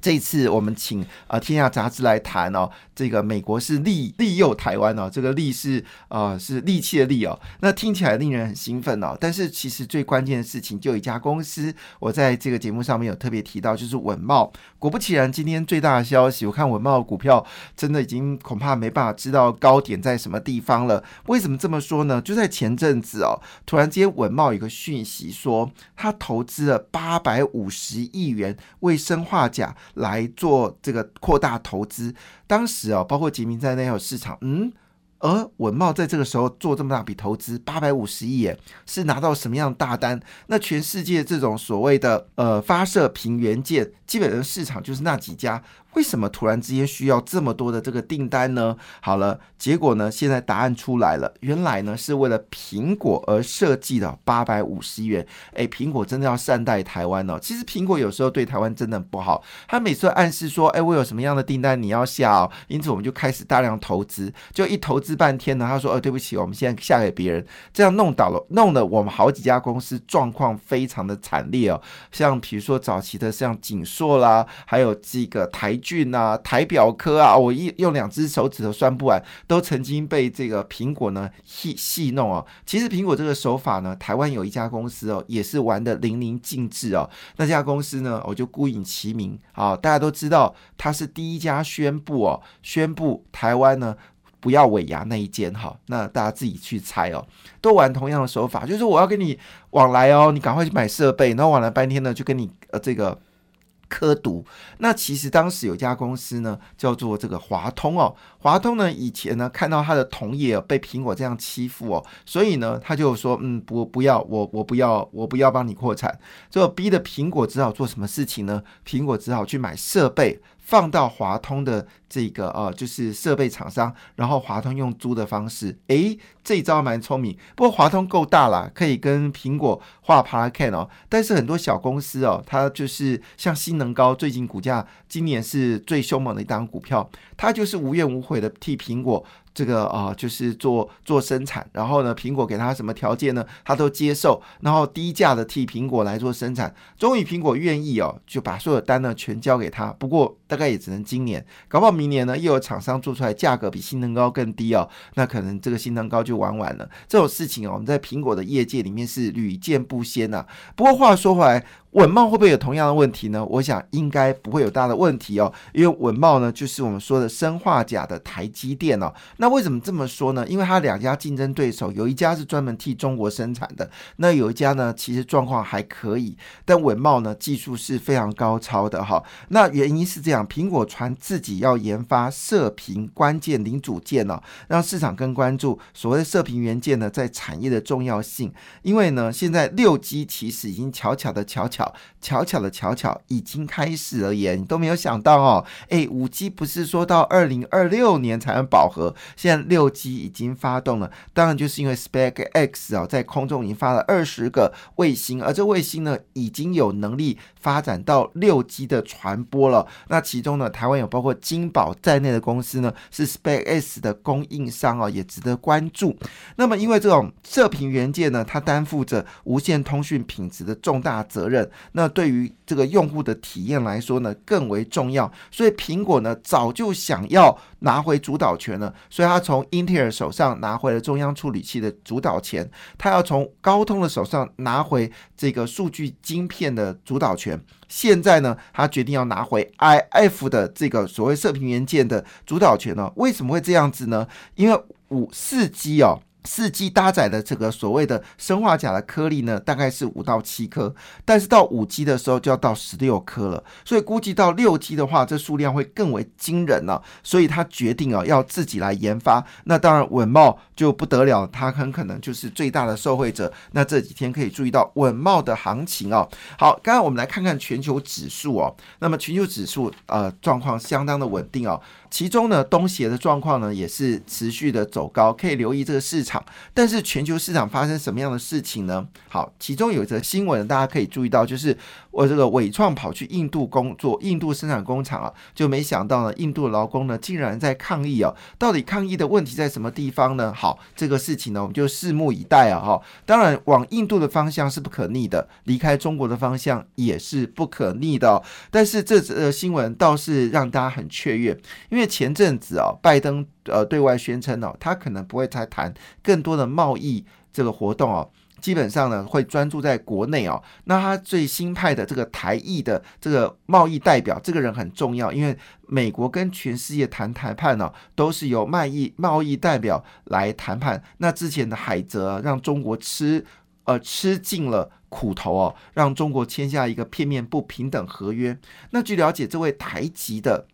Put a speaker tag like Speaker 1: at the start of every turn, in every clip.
Speaker 1: 这次我们请啊《天下杂志》来谈哦，这个美国是利利诱台湾哦，这个利是啊是利器的利哦，那听起来令人很兴奋哦。但是其实最关键的事情，就一家公司，我在这个节目上面有特别提到，就是稳茂。果不其然，今天最大的消息，我看稳茂股票真的已经恐怕没办法知道高点在什么地方了。为什么这么说呢？就在前阵子哦，突然间稳茂有个讯息说，他投资了八百五十亿元为生化钾。来做这个扩大投资，当时啊，包括杰明在内还有市场，嗯，而文茂在这个时候做这么大笔投资，八百五十亿，是拿到什么样的大单？那全世界这种所谓的呃发射平原件，基本上市场就是那几家。为什么突然之间需要这么多的这个订单呢？好了，结果呢，现在答案出来了，原来呢是为了苹果而设计的八百五十元。哎，苹果真的要善待台湾哦。其实苹果有时候对台湾真的不好，他每次暗示说，哎，我有什么样的订单你要下哦，因此我们就开始大量投资，就一投资半天呢，他说，呃，对不起，我们现在下给别人，这样弄倒了，弄得我们好几家公司状况非常的惨烈哦。像比如说早期的像锦硕啦，还有这个台。俊啊，台表科啊，我一用两只手指头算不完，都曾经被这个苹果呢戏戏弄哦。其实苹果这个手法呢，台湾有一家公司哦，也是玩的淋漓尽致哦。那家公司呢，我就孤影其名啊，大家都知道，它是第一家宣布哦，宣布台湾呢不要尾牙那一间哈。那大家自己去猜哦，都玩同样的手法，就是我要跟你往来哦，你赶快去买设备，然后往来半天呢，就跟你呃这个。科毒，那其实当时有家公司呢，叫做这个华通哦。华通呢，以前呢看到他的同业被苹果这样欺负哦，所以呢他就说，嗯，不不要，我我不要，我不要帮你扩产，最后逼的苹果只好做什么事情呢？苹果只好去买设备。放到华通的这个呃，就是设备厂商，然后华通用租的方式，诶，这一招蛮聪明。不过华通够大啦，可以跟苹果画 p a r can 哦。但是很多小公司哦，它就是像新能高，最近股价今年是最凶猛的一档股票，它就是无怨无悔的替苹果。这个啊，就是做做生产，然后呢，苹果给他什么条件呢？他都接受，然后低价的替苹果来做生产。终于苹果愿意哦，就把所有单呢全交给他。不过大概也只能今年，搞不好明年呢又有厂商做出来价格比新能高更低哦，那可能这个新能高就玩完了。这种事情哦，我们在苹果的业界里面是屡见不鲜呐。不过话说回来。稳茂会不会有同样的问题呢？我想应该不会有大的问题哦，因为稳茂呢就是我们说的生化钾的台积电哦。那为什么这么说呢？因为它两家竞争对手，有一家是专门替中国生产的，那有一家呢其实状况还可以，但稳茂呢技术是非常高超的哈。那原因是这样，苹果传自己要研发射频关键零组件哦，让市场更关注所谓的射频元件呢在产业的重要性。因为呢现在六 G 其实已经巧巧的巧巧。巧巧巧的巧巧已经开始而言，你都没有想到哦，哎，五 G 不是说到二零二六年才能饱和，现在六 G 已经发动了，当然就是因为 SpaceX 啊，在空中已经发了二十个卫星，而这卫星呢，已经有能力发展到六 G 的传播了。那其中呢，台湾有包括金宝在内的公司呢，是 SpaceX 的供应商啊，也值得关注。那么，因为这种射频元件呢，它担负着无线通讯品质的重大责任。那对于这个用户的体验来说呢，更为重要。所以苹果呢，早就想要拿回主导权了。所以他从英特尔手上拿回了中央处理器的主导权，他要从高通的手上拿回这个数据晶片的主导权。现在呢，他决定要拿回 IF 的这个所谓射频元件的主导权呢？为什么会这样子呢？因为五四 G 哦。四 G 搭载的这个所谓的生化钾的颗粒呢，大概是五到七颗，但是到五 G 的时候就要到十六颗了，所以估计到六 G 的话，这数量会更为惊人了。所以他决定啊，要自己来研发。那当然，稳茂就不得了，他很可能就是最大的受惠者。那这几天可以注意到稳茂的行情哦。好，刚刚我们来看看全球指数哦。那么全球指数呃状况相当的稳定哦。其中呢，东协的状况呢也是持续的走高，可以留意这个市场。但是全球市场发生什么样的事情呢？好，其中有一则新闻，大家可以注意到，就是我这个伟创跑去印度工作，印度生产工厂啊，就没想到呢，印度劳工呢竟然在抗议哦。到底抗议的问题在什么地方呢？好，这个事情呢，我们就拭目以待啊！哈，当然往印度的方向是不可逆的，离开中国的方向也是不可逆的。但是这则新闻倒是让大家很雀跃，因为。因为前阵子啊，拜登呃对外宣称哦，他可能不会再谈更多的贸易这个活动哦，基本上呢会专注在国内哦。那他最新派的这个台裔的这个贸易代表，这个人很重要，因为美国跟全世界谈谈判呢，都是由贸易贸易代表来谈判。那之前的海泽让中国吃呃吃尽了苦头哦，让中国签下一个片面不平等合约。那据了解，这位台籍的。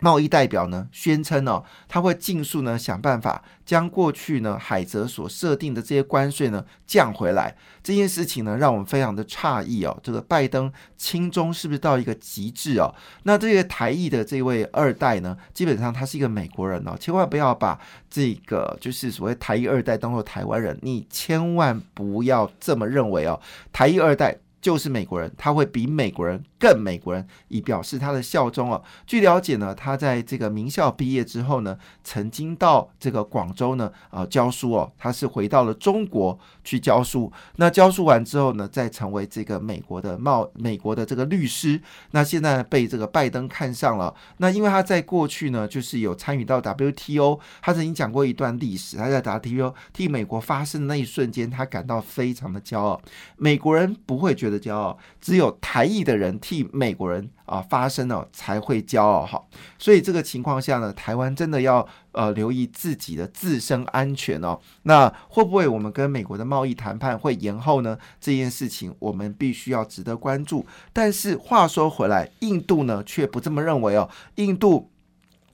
Speaker 1: 贸易代表呢宣称哦，他会尽速呢想办法将过去呢海泽所设定的这些关税呢降回来。这件事情呢让我们非常的诧异哦，这个拜登亲中是不是到一个极致哦？那这个台裔的这位二代呢，基本上他是一个美国人哦，千万不要把这个就是所谓台裔二代当做台湾人，你千万不要这么认为哦，台裔二代。就是美国人，他会比美国人更美国人，以表示他的效忠哦。据了解呢，他在这个名校毕业之后呢，曾经到这个广州呢啊教书哦。他是回到了中国去教书，那教书完之后呢，再成为这个美国的贸美国的这个律师。那现在被这个拜登看上了。那因为他在过去呢，就是有参与到 WTO，他曾经讲过一段历史。他在 WTO 替美国发声的那一瞬间，他感到非常的骄傲。美国人不会觉觉得。骄傲，只有台裔的人替美国人啊发声哦，才会骄傲哈。所以这个情况下呢，台湾真的要呃留意自己的自身安全哦。那会不会我们跟美国的贸易谈判会延后呢？这件事情我们必须要值得关注。但是话说回来，印度呢却不这么认为哦。印度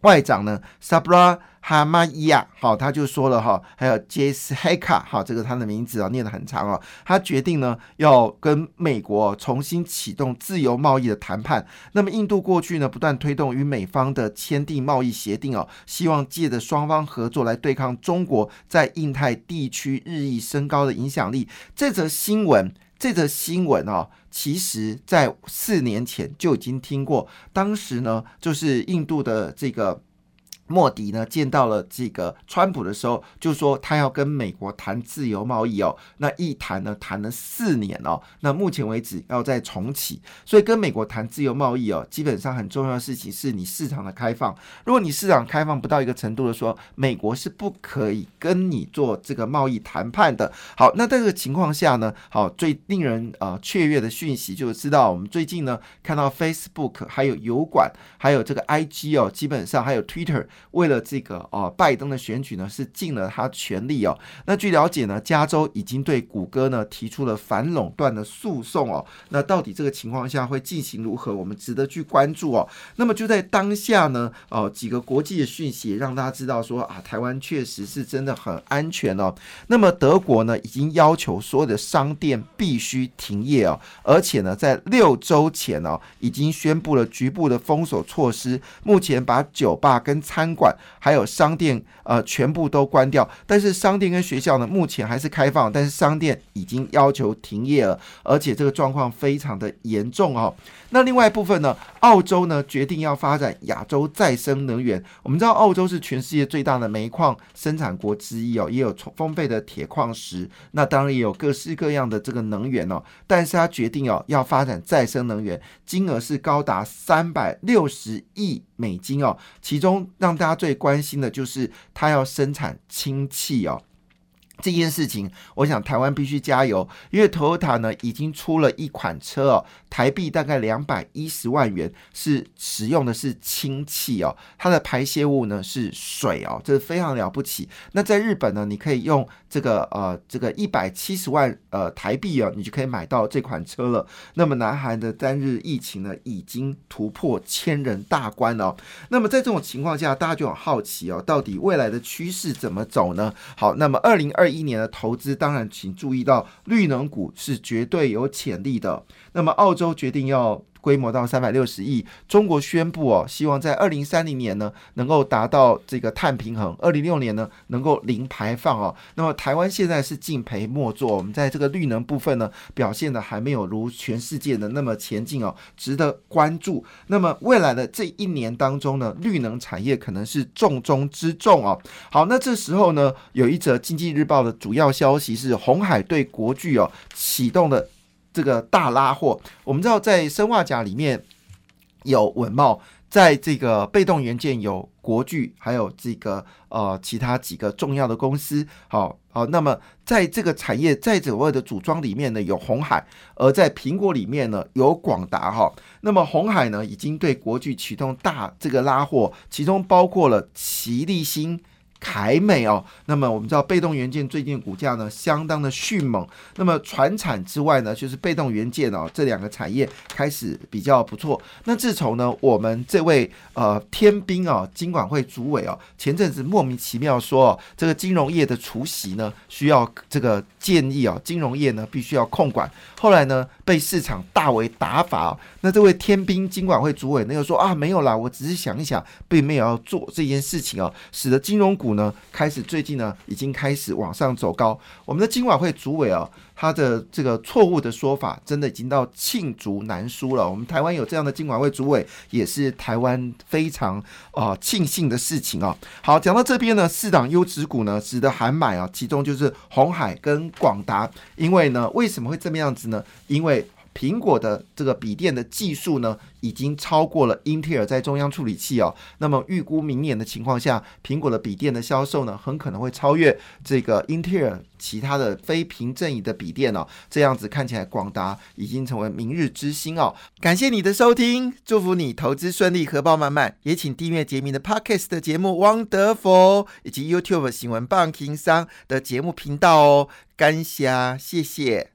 Speaker 1: 外长呢，Sabra。哈马伊亚，好，他就说了哈，还有杰斯黑卡，好，这个他的名字啊，念得很长哦。他决定呢，要跟美国重新启动自由贸易的谈判。那么，印度过去呢，不断推动与美方的签订贸易协定哦，希望借着双方合作来对抗中国在印太地区日益升高的影响力。这则新闻，这则新闻哦，其实在四年前就已经听过，当时呢，就是印度的这个。莫迪呢见到了这个川普的时候，就说他要跟美国谈自由贸易哦。那一谈呢，谈了四年哦。那目前为止要再重启，所以跟美国谈自由贸易哦，基本上很重要的事情是你市场的开放。如果你市场开放不到一个程度的说，美国是不可以跟你做这个贸易谈判的。好，那在这个情况下呢，好最令人啊雀跃的讯息就是知道我们最近呢看到 Facebook 还有油管还有这个 IG 哦，基本上还有 Twitter。为了这个哦，拜登的选举呢是尽了他全力哦。那据了解呢，加州已经对谷歌呢提出了反垄断的诉讼哦。那到底这个情况下会进行如何？我们值得去关注哦。那么就在当下呢，哦几个国际的讯息让大家知道说啊，台湾确实是真的很安全哦。那么德国呢已经要求所有的商店必须停业哦，而且呢在六周前哦已经宣布了局部的封锁措施，目前把酒吧跟餐餐馆还有商店，呃，全部都关掉。但是商店跟学校呢，目前还是开放。但是商店已经要求停业了，而且这个状况非常的严重哦。那另外一部分呢，澳洲呢决定要发展亚洲再生能源。我们知道澳洲是全世界最大的煤矿生产国之一哦，也有丰沛的铁矿石。那当然也有各式各样的这个能源哦。但是他决定哦，要发展再生能源，金额是高达三百六十亿。美金哦，其中让大家最关心的就是它要生产氢气哦。这件事情，我想台湾必须加油，因为 Toyota 呢已经出了一款车哦，台币大概两百一十万元，是使用的是氢气哦，它的排泄物呢是水哦，这是非常了不起。那在日本呢，你可以用这个呃这个一百七十万呃台币哦，你就可以买到这款车了。那么南韩的单日疫情呢已经突破千人大关哦。那么在这种情况下，大家就很好奇哦，到底未来的趋势怎么走呢？好，那么二零二一年的投资，当然请注意到绿能股是绝对有潜力的。那么澳洲决定要规模到三百六十亿。中国宣布哦，希望在二零三零年呢能够达到这个碳平衡，二零六年呢能够零排放哦。那么台湾现在是敬陪末座，我们在这个绿能部分呢表现的还没有如全世界的那么前进哦，值得关注。那么未来的这一年当中呢，绿能产业可能是重中之重哦。好，那这时候呢，有一则经济日报的主要消息是红海对国巨哦启动的这个大拉货。我们知道在生化甲里面有稳茂，在这个被动元件有国巨，还有这个呃其他几个重要的公司。好，好，那么在这个产业在所谓的组装里面呢，有红海，而在苹果里面呢有广达哈。那么红海呢已经对国巨启动大这个拉货，其中包括了奇力新。凯美哦，那么我们知道被动元件最近股价呢相当的迅猛。那么船产之外呢，就是被动元件哦，这两个产业开始比较不错。那自从呢，我们这位呃天兵啊，金管会主委哦，前阵子莫名其妙说哦，这个金融业的除息呢需要这个建议哦，金融业呢必须要控管。后来呢被市场大为打法。那这位天兵金管会主委呢又说啊没有啦，我只是想一想，并没有要做这件事情哦，使得金融股。呢，开始最近呢，已经开始往上走高。我们的金管会主委啊，他的这个错误的说法，真的已经到罄竹难书了。我们台湾有这样的金管会主委，也是台湾非常啊庆幸的事情啊。好，讲到这边呢，四档优质股呢，值得喊买啊。其中就是红海跟广达，因为呢，为什么会这么样子呢？因为苹果的这个笔电的技术呢？已经超过了英特尔在中央处理器哦，那么预估明年的情况下，苹果的笔电的销售呢，很可能会超越这个英特尔其他的非屏阵营的笔电哦。这样子看起来，广达已经成为明日之星哦。感谢你的收听，祝福你投资顺利，荷包满满。也请订阅杰明的 Podcast 的节目《Wonderful》，以及 YouTube 新闻棒情商的节目频道哦。感谢，谢谢。